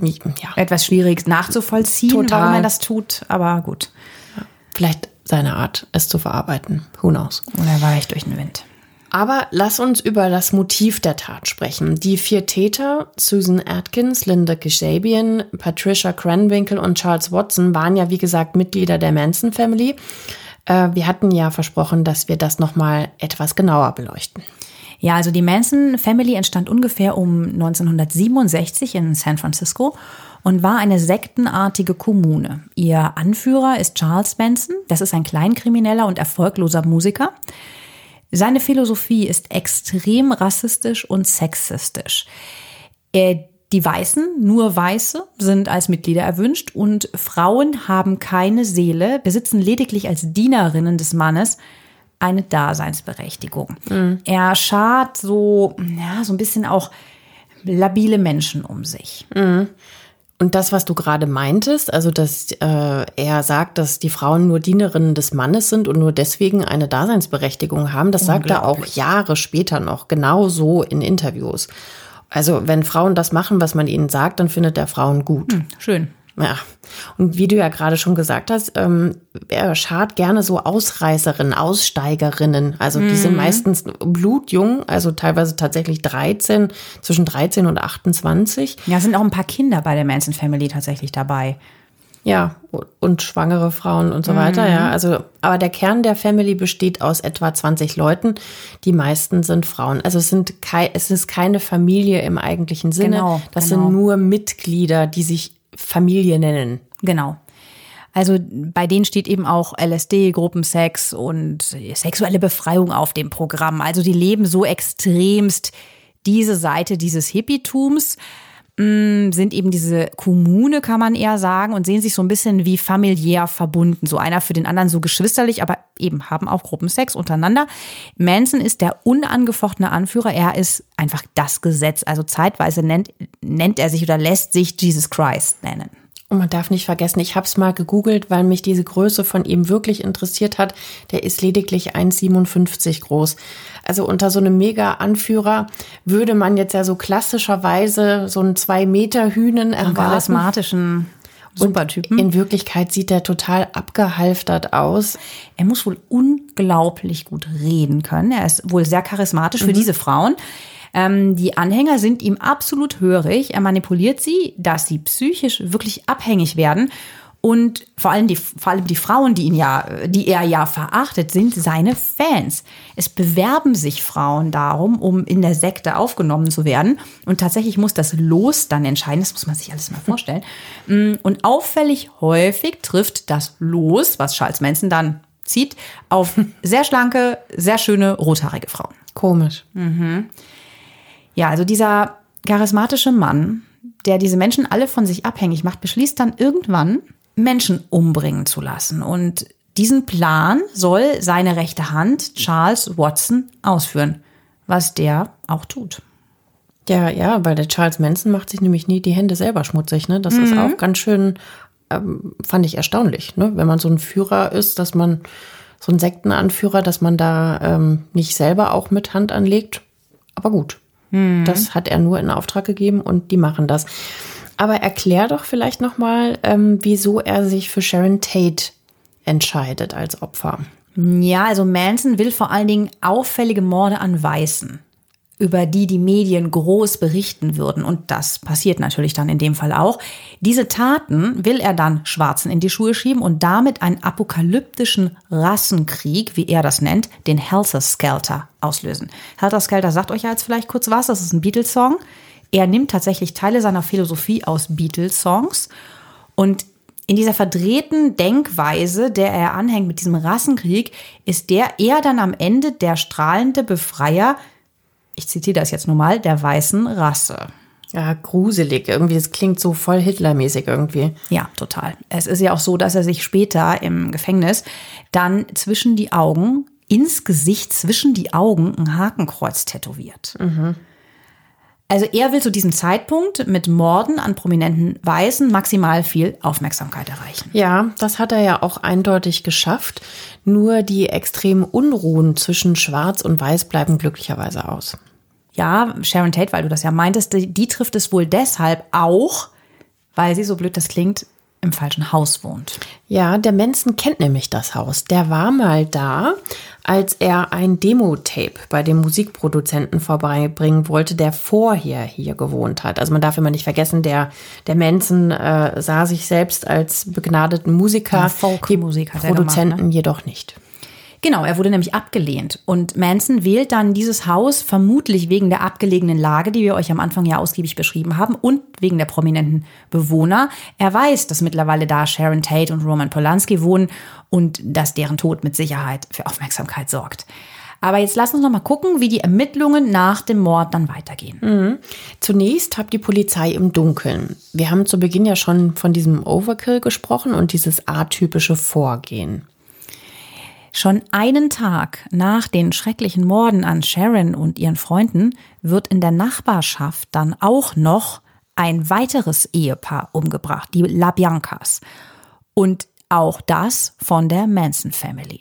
[SPEAKER 2] ja. Etwas schwierig nachzuvollziehen, Total. warum er das tut, aber gut.
[SPEAKER 1] Ja. Vielleicht seine Art, es zu verarbeiten. Who knows?
[SPEAKER 2] Oder war ich durch den Wind?
[SPEAKER 1] Aber lass uns über das Motiv der Tat sprechen. Die vier Täter, Susan Atkins, Linda Geshabian, Patricia Cranwinkel und Charles Watson, waren ja wie gesagt Mitglieder der Manson Family. Äh, wir hatten ja versprochen, dass wir das nochmal etwas genauer beleuchten.
[SPEAKER 2] Ja, also die Manson Family entstand ungefähr um 1967 in San Francisco und war eine sektenartige Kommune. Ihr Anführer ist Charles Manson. Das ist ein Kleinkrimineller und erfolgloser Musiker. Seine Philosophie ist extrem rassistisch und sexistisch. Die Weißen, nur Weiße, sind als Mitglieder erwünscht und Frauen haben keine Seele, besitzen lediglich als Dienerinnen des Mannes eine Daseinsberechtigung. Mhm. Er schart so, ja, so ein bisschen auch labile Menschen um sich.
[SPEAKER 1] Mhm. Und das, was du gerade meintest, also dass äh, er sagt, dass die Frauen nur Dienerinnen des Mannes sind und nur deswegen eine Daseinsberechtigung haben, das sagt er auch Jahre später noch, genau so in Interviews. Also wenn Frauen das machen, was man ihnen sagt, dann findet er Frauen gut. Hm,
[SPEAKER 2] schön.
[SPEAKER 1] Ja, und wie du ja gerade schon gesagt hast, ähm, er schart gerne so Ausreißerinnen, Aussteigerinnen. Also die sind mhm. meistens blutjung, also teilweise tatsächlich 13, zwischen 13 und 28.
[SPEAKER 2] Ja, sind auch ein paar Kinder bei der Manson Family tatsächlich dabei.
[SPEAKER 1] Ja, und schwangere Frauen und so weiter, mhm. ja. Also, aber der Kern der Family besteht aus etwa 20 Leuten. Die meisten sind Frauen. Also es sind kei es ist keine Familie im eigentlichen Sinne. Genau, das genau. sind nur Mitglieder, die sich Familie nennen.
[SPEAKER 2] Genau. Also bei denen steht eben auch LSD, Gruppensex und sexuelle Befreiung auf dem Programm. Also die leben so extremst diese Seite dieses Hippietums mm, sind eben diese Kommune, kann man eher sagen, und sehen sich so ein bisschen wie familiär verbunden. So einer für den anderen so geschwisterlich, aber eben haben auch Gruppensex untereinander. Manson ist der unangefochtene Anführer. Er ist einfach das Gesetz. Also zeitweise nennt, nennt er sich oder lässt sich Jesus Christ nennen.
[SPEAKER 1] Und man darf nicht vergessen, ich habe es mal gegoogelt, weil mich diese Größe von ihm wirklich interessiert hat. Der ist lediglich 1,57 groß. Also unter so einem Mega-Anführer würde man jetzt ja so klassischerweise so einen zwei Meter Hühnen erwarten.
[SPEAKER 2] charismatischen Supertypen.
[SPEAKER 1] In Wirklichkeit sieht er total abgehalftert aus.
[SPEAKER 2] Er muss wohl unglaublich gut reden können. Er ist wohl sehr charismatisch für mhm. diese Frauen. Ähm, die Anhänger sind ihm absolut hörig. Er manipuliert sie, dass sie psychisch wirklich abhängig werden. Und vor allem die, vor allem die Frauen, die ihn ja, die er ja verachtet, sind seine Fans. Es bewerben sich Frauen darum, um in der Sekte aufgenommen zu werden. Und tatsächlich muss das Los dann entscheiden. Das muss man sich alles mal vorstellen. Mm, und auffällig häufig trifft das Los, was Charles Manson dann zieht, auf sehr schlanke, sehr schöne, rothaarige Frauen.
[SPEAKER 1] Komisch.
[SPEAKER 2] Mhm. Ja, also dieser charismatische Mann, der diese Menschen alle von sich abhängig macht, beschließt dann irgendwann, Menschen umbringen zu lassen. Und diesen Plan soll seine rechte Hand, Charles Watson, ausführen, was der auch tut.
[SPEAKER 1] Ja, ja, weil der Charles Manson macht sich nämlich nie die Hände selber schmutzig. Ne? Das mhm. ist auch ganz schön, ähm, fand ich erstaunlich, ne? wenn man so ein Führer ist, dass man so ein Sektenanführer, dass man da ähm, nicht selber auch mit Hand anlegt. Aber gut, Mhm. Das hat er nur in Auftrag gegeben und die machen das. Aber erklär doch vielleicht nochmal, ähm, wieso er sich für Sharon Tate entscheidet als Opfer.
[SPEAKER 2] Ja, also Manson will vor allen Dingen auffällige Morde an Weißen über die die Medien groß berichten würden. Und das passiert natürlich dann in dem Fall auch. Diese Taten will er dann Schwarzen in die Schuhe schieben und damit einen apokalyptischen Rassenkrieg, wie er das nennt, den Helter Skelter auslösen. Helter Skelter sagt euch ja jetzt vielleicht kurz was, das ist ein Beatles-Song. Er nimmt tatsächlich Teile seiner Philosophie aus Beatles-Songs und in dieser verdrehten Denkweise, der er anhängt mit diesem Rassenkrieg, ist der eher dann am Ende der strahlende Befreier ich zitiere das jetzt nur mal, der weißen Rasse.
[SPEAKER 1] Ja, gruselig. Irgendwie, das klingt so voll Hitlermäßig irgendwie.
[SPEAKER 2] Ja, total. Es ist ja auch so, dass er sich später im Gefängnis dann zwischen die Augen, ins Gesicht zwischen die Augen ein Hakenkreuz tätowiert. Mhm. Also er will zu diesem Zeitpunkt mit Morden an prominenten Weißen maximal viel Aufmerksamkeit erreichen.
[SPEAKER 1] Ja, das hat er ja auch eindeutig geschafft. Nur die extremen Unruhen zwischen Schwarz und Weiß bleiben glücklicherweise aus
[SPEAKER 2] ja, Sharon Tate, weil du das ja meintest, die, die trifft es wohl deshalb auch, weil sie, so blöd das klingt, im falschen Haus wohnt.
[SPEAKER 1] Ja, der Manson kennt nämlich das Haus. Der war mal da, als er ein Demo-Tape bei dem Musikproduzenten vorbeibringen wollte, der vorher hier gewohnt hat. Also man darf immer nicht vergessen, der, der Manson äh, sah sich selbst als begnadeten Musiker, ja,
[SPEAKER 2] Folk-Musiker,
[SPEAKER 1] Produzenten gemacht, ne? jedoch nicht.
[SPEAKER 2] Genau, er wurde nämlich abgelehnt. Und Manson wählt dann dieses Haus vermutlich wegen der abgelegenen Lage, die wir euch am Anfang ja ausgiebig beschrieben haben, und wegen der prominenten Bewohner. Er weiß, dass mittlerweile da Sharon Tate und Roman Polanski wohnen und dass deren Tod mit Sicherheit für Aufmerksamkeit sorgt. Aber jetzt lass uns noch mal gucken, wie die Ermittlungen nach dem Mord dann weitergehen.
[SPEAKER 1] Mhm. Zunächst habt die Polizei im Dunkeln. Wir haben zu Beginn ja schon von diesem Overkill gesprochen und dieses atypische Vorgehen.
[SPEAKER 2] Schon einen Tag nach den schrecklichen Morden an Sharon und ihren Freunden wird in der Nachbarschaft dann auch noch ein weiteres Ehepaar umgebracht, die LaBiancas. Und auch das von der Manson Family.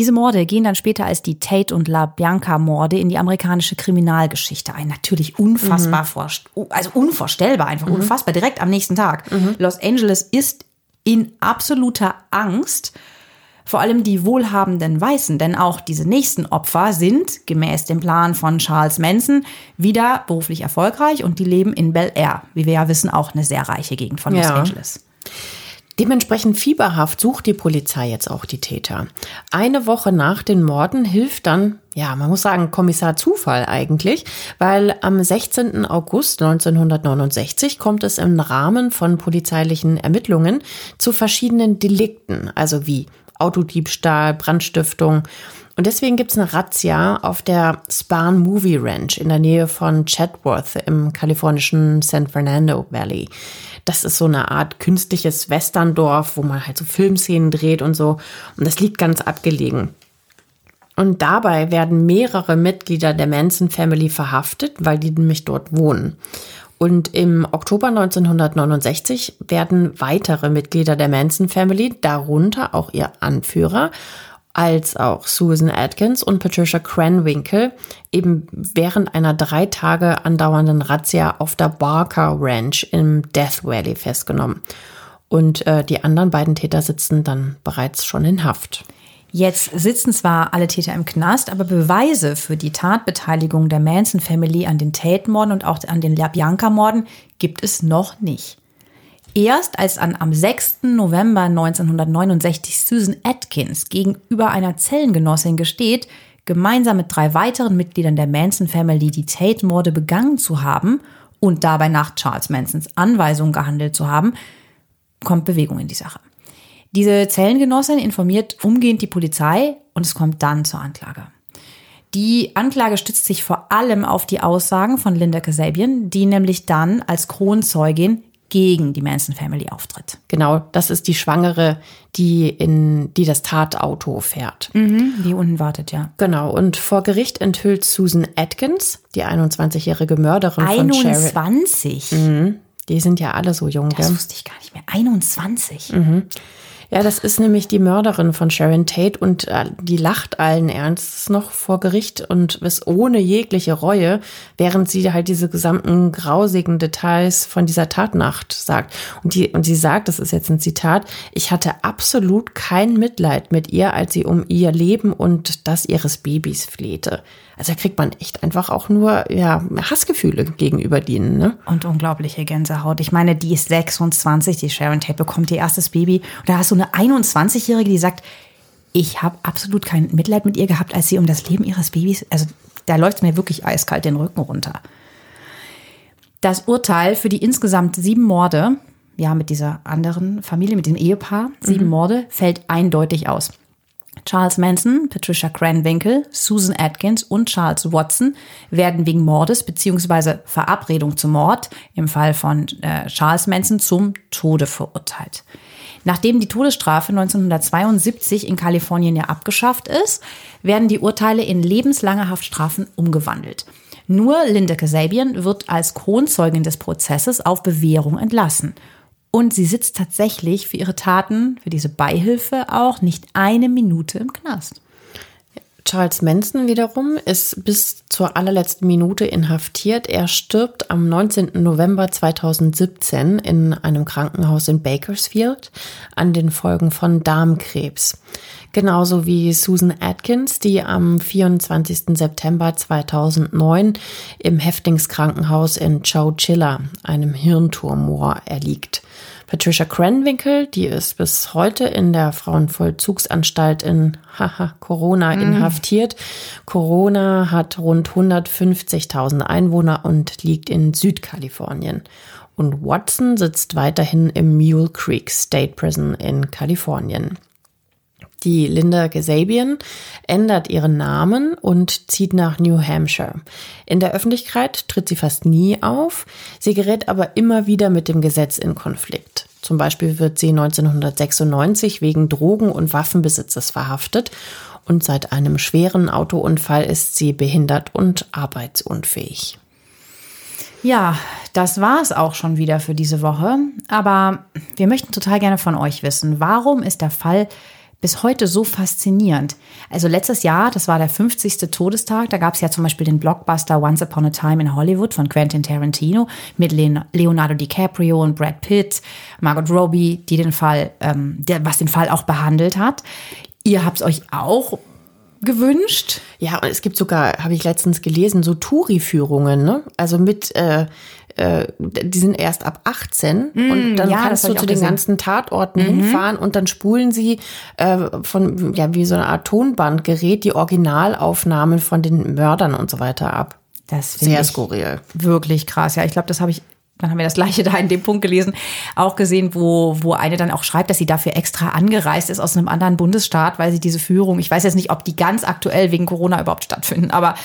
[SPEAKER 2] Diese Morde gehen dann später als die Tate und LaBianca-Morde in die amerikanische Kriminalgeschichte ein. Natürlich unfassbar, mhm. also unvorstellbar, einfach mhm. unfassbar, direkt am nächsten Tag. Mhm. Los Angeles ist in absoluter Angst. Vor allem die wohlhabenden Weißen, denn auch diese nächsten Opfer sind, gemäß dem Plan von Charles Manson, wieder beruflich erfolgreich und die leben in Bel Air, wie wir ja wissen, auch eine sehr reiche Gegend von Los ja. Angeles.
[SPEAKER 1] Dementsprechend fieberhaft sucht die Polizei jetzt auch die Täter. Eine Woche nach den Morden hilft dann, ja, man muss sagen, Kommissar Zufall eigentlich, weil am 16. August 1969 kommt es im Rahmen von polizeilichen Ermittlungen zu verschiedenen Delikten, also wie Autodiebstahl, Brandstiftung. Und deswegen gibt es eine Razzia auf der Spahn Movie Ranch in der Nähe von Chatworth im kalifornischen San Fernando Valley. Das ist so eine Art künstliches Westerndorf, wo man halt so Filmszenen dreht und so. Und das liegt ganz abgelegen. Und dabei werden mehrere Mitglieder der Manson Family verhaftet, weil die nämlich dort wohnen. Und im Oktober 1969 werden weitere Mitglieder der Manson Family, darunter auch ihr Anführer, als auch Susan Atkins und Patricia Cranwinkle eben während einer drei Tage andauernden Razzia auf der Barker Ranch im Death Valley festgenommen. Und äh, die anderen beiden Täter sitzen dann bereits schon in Haft.
[SPEAKER 2] Jetzt sitzen zwar alle Täter im Knast, aber Beweise für die Tatbeteiligung der Manson Family an den Tate-Morden und auch an den LaBianca-Morden gibt es noch nicht. Erst als an, am 6. November 1969 Susan Atkins gegenüber einer Zellengenossin gesteht, gemeinsam mit drei weiteren Mitgliedern der Manson Family die Tate-Morde begangen zu haben und dabei nach Charles Mansons Anweisung gehandelt zu haben, kommt Bewegung in die Sache. Diese Zellengenossin informiert umgehend die Polizei und es kommt dann zur Anklage. Die Anklage stützt sich vor allem auf die Aussagen von Linda Kasabian, die nämlich dann als Kronzeugin gegen die Manson Family auftritt.
[SPEAKER 1] Genau, das ist die Schwangere, die in die das Tatauto fährt.
[SPEAKER 2] Mhm, die unten wartet, ja.
[SPEAKER 1] Genau, und vor Gericht enthüllt Susan Atkins, die 21-jährige Mörderin
[SPEAKER 2] 21? von Sherry. 21?
[SPEAKER 1] Mhm, die sind ja alle so jung,
[SPEAKER 2] Das gell? wusste ich gar nicht mehr. 21?
[SPEAKER 1] Mhm. Ja, das ist nämlich die Mörderin von Sharon Tate und äh, die lacht allen Ernstes noch vor Gericht und ist ohne jegliche Reue, während sie halt diese gesamten grausigen Details von dieser Tatnacht sagt. Und, die, und sie sagt, das ist jetzt ein Zitat, ich hatte absolut kein Mitleid mit ihr, als sie um ihr Leben und das ihres Babys flehte. Also da kriegt man echt einfach auch nur ja, Hassgefühle gegenüber denen. Ne?
[SPEAKER 2] Und unglaubliche Gänsehaut. Ich meine, die ist 26, die Sharon Tate bekommt ihr erstes Baby. Und da hast du eine 21-Jährige, die sagt, ich habe absolut kein Mitleid mit ihr gehabt, als sie um das Leben ihres Babys, also da läuft mir wirklich eiskalt den Rücken runter. Das Urteil für die insgesamt sieben Morde, ja, mit dieser anderen Familie, mit dem Ehepaar, sieben mhm. Morde, fällt eindeutig aus. Charles Manson, Patricia Cranwinkle, Susan Atkins und Charles Watson werden wegen Mordes bzw. Verabredung zum Mord im Fall von äh, Charles Manson zum Tode verurteilt. Nachdem die Todesstrafe 1972 in Kalifornien ja abgeschafft ist, werden die Urteile in lebenslange Haftstrafen umgewandelt. Nur Linda Kasabian wird als Kronzeugin des Prozesses auf Bewährung entlassen. Und sie sitzt tatsächlich für ihre Taten, für diese Beihilfe auch nicht eine Minute im Knast.
[SPEAKER 1] Charles Manson wiederum ist bis zur allerletzten Minute inhaftiert. Er stirbt am 19. November 2017 in einem Krankenhaus in Bakersfield an den Folgen von Darmkrebs. Genauso wie Susan Atkins, die am 24. September 2009 im Häftlingskrankenhaus in Chowchilla, einem Hirntumor, erliegt. Patricia Cranwinkel, die ist bis heute in der Frauenvollzugsanstalt in haha, Corona mhm. inhaftiert. Corona hat rund 150.000 Einwohner und liegt in Südkalifornien. Und Watson sitzt weiterhin im Mule Creek State Prison in Kalifornien. Die Linda Gasabian ändert ihren Namen und zieht nach New Hampshire. In der Öffentlichkeit tritt sie fast nie auf, sie gerät aber immer wieder mit dem Gesetz in Konflikt. Zum Beispiel wird sie 1996 wegen Drogen- und Waffenbesitzes verhaftet und seit einem schweren Autounfall ist sie behindert und arbeitsunfähig.
[SPEAKER 2] Ja, das war es auch schon wieder für diese Woche. Aber wir möchten total gerne von euch wissen, warum ist der Fall bis heute so faszinierend. Also letztes Jahr, das war der 50. Todestag, da gab es ja zum Beispiel den Blockbuster Once Upon a Time in Hollywood von Quentin Tarantino mit Leonardo DiCaprio und Brad Pitt, Margot Robbie, die den Fall, ähm, der, was den Fall auch behandelt hat. Ihr habt es euch auch gewünscht.
[SPEAKER 1] Ja, und es gibt sogar, habe ich letztens gelesen, so Touri-Führungen, ne? Also mit äh, äh, die sind erst ab 18 mm, und dann ja, kannst du zu den ganzen Tatorten mhm. hinfahren und dann spulen sie äh, von, ja, wie so eine Art Tonbandgerät die Originalaufnahmen von den Mördern und so weiter ab.
[SPEAKER 2] Das Sehr skurril. Wirklich krass. Ja, ich glaube, das habe ich dann haben wir das gleiche da in dem Punkt gelesen, auch gesehen, wo, wo eine dann auch schreibt, dass sie dafür extra angereist ist aus einem anderen Bundesstaat, weil sie diese Führung, ich weiß jetzt nicht, ob die ganz aktuell wegen Corona überhaupt stattfinden, aber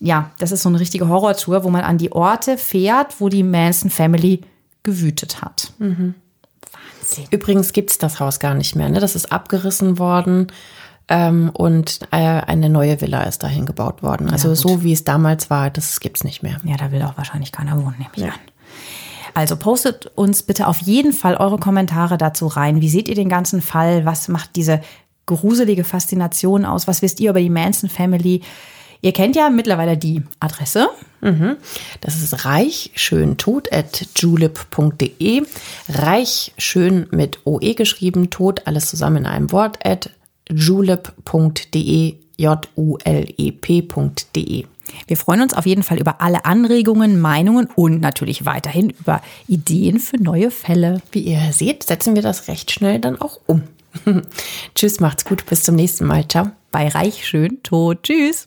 [SPEAKER 2] ja, das ist so eine richtige Horrortour, wo man an die Orte fährt, wo die Manson Family gewütet hat. Mhm.
[SPEAKER 1] Wahnsinn. Übrigens gibt es das Haus gar nicht mehr. Ne? Das ist abgerissen worden ähm, und äh, eine neue Villa ist dahin gebaut worden. Also ja, so wie es damals war, das gibt es nicht mehr.
[SPEAKER 2] Ja, da will auch wahrscheinlich keiner wohnen, nehme ich ja. an. Also postet uns bitte auf jeden Fall eure Kommentare dazu rein. Wie seht ihr den ganzen Fall? Was macht diese gruselige Faszination aus? Was wisst ihr über die Manson Family? Ihr kennt ja mittlerweile die Adresse.
[SPEAKER 1] Mhm. Das ist reichschöntot at julep.de. Reichschön mit OE geschrieben, tot, alles zusammen in einem Wort at julep.de, J-U-L-E-P.de.
[SPEAKER 2] Wir freuen uns auf jeden Fall über alle Anregungen, Meinungen und natürlich weiterhin über Ideen für neue Fälle.
[SPEAKER 1] Wie ihr seht, setzen wir das recht schnell dann auch um. Tschüss, macht's gut, bis zum nächsten Mal. Ciao.
[SPEAKER 2] Bei Reich schön tot. Tschüss.